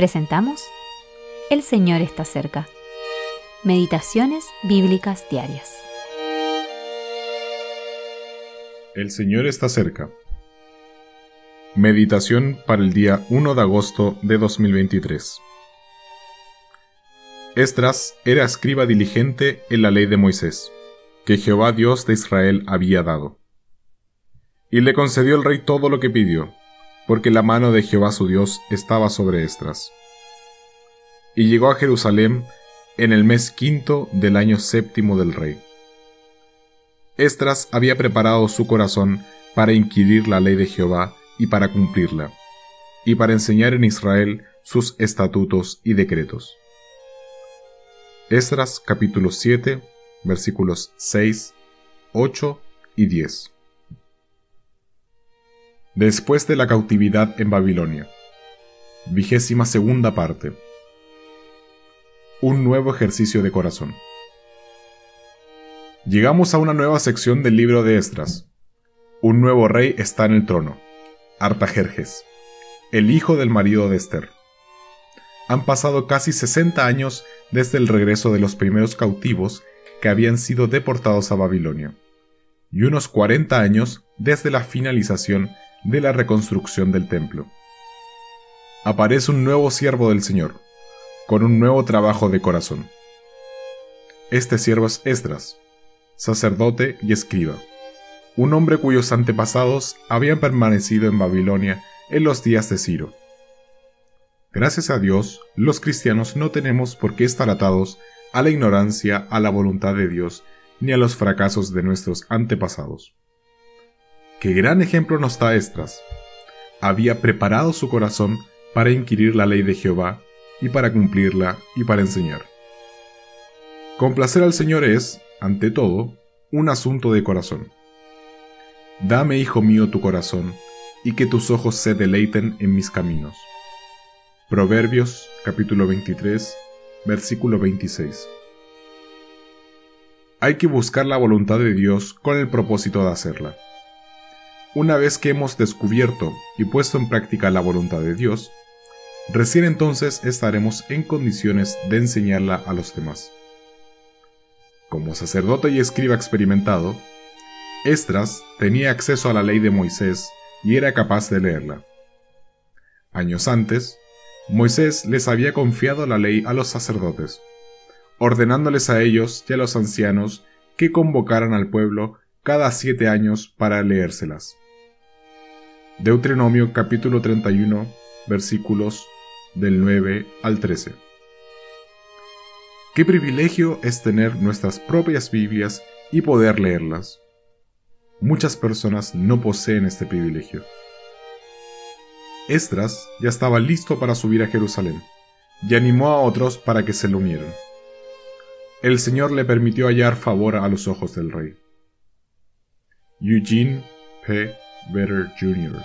presentamos El Señor está cerca. Meditaciones Bíblicas Diarias. El Señor está cerca. Meditación para el día 1 de agosto de 2023. Estras era escriba diligente en la ley de Moisés, que Jehová Dios de Israel había dado. Y le concedió el rey todo lo que pidió, porque la mano de Jehová su Dios estaba sobre Estras. Y llegó a Jerusalén en el mes quinto del año séptimo del rey. Estras había preparado su corazón para inquirir la ley de Jehová y para cumplirla, y para enseñar en Israel sus estatutos y decretos. Esdras capítulo 7 versículos 6, 8 y 10 después de la cautividad en Babilonia. Vigésima segunda parte. Un nuevo ejercicio de corazón. Llegamos a una nueva sección del libro de Esdras. Un nuevo rey está en el trono, Artajerjes, el hijo del marido de Esther. Han pasado casi 60 años desde el regreso de los primeros cautivos que habían sido deportados a Babilonia, y unos 40 años desde la finalización de la reconstrucción del templo. Aparece un nuevo siervo del Señor, con un nuevo trabajo de corazón. Este siervo es Esdras, sacerdote y escriba, un hombre cuyos antepasados habían permanecido en Babilonia en los días de Ciro. Gracias a Dios, los cristianos no tenemos por qué estar atados a la ignorancia, a la voluntad de Dios, ni a los fracasos de nuestros antepasados. Qué gran ejemplo nos da Estras. Había preparado su corazón para inquirir la ley de Jehová y para cumplirla y para enseñar. Complacer al Señor es, ante todo, un asunto de corazón. Dame, hijo mío, tu corazón, y que tus ojos se deleiten en mis caminos. Proverbios capítulo 23, versículo 26. Hay que buscar la voluntad de Dios con el propósito de hacerla. Una vez que hemos descubierto y puesto en práctica la voluntad de Dios, recién entonces estaremos en condiciones de enseñarla a los demás. Como sacerdote y escriba experimentado, Estras tenía acceso a la ley de Moisés y era capaz de leerla. Años antes, Moisés les había confiado la ley a los sacerdotes, ordenándoles a ellos y a los ancianos que convocaran al pueblo cada siete años para leérselas. Deuteronomio capítulo 31 versículos del 9 al 13. Qué privilegio es tener nuestras propias Biblias y poder leerlas. Muchas personas no poseen este privilegio. Estras ya estaba listo para subir a Jerusalén y animó a otros para que se lo unieran. El Señor le permitió hallar favor a los ojos del rey. Eugene P. Better Jr.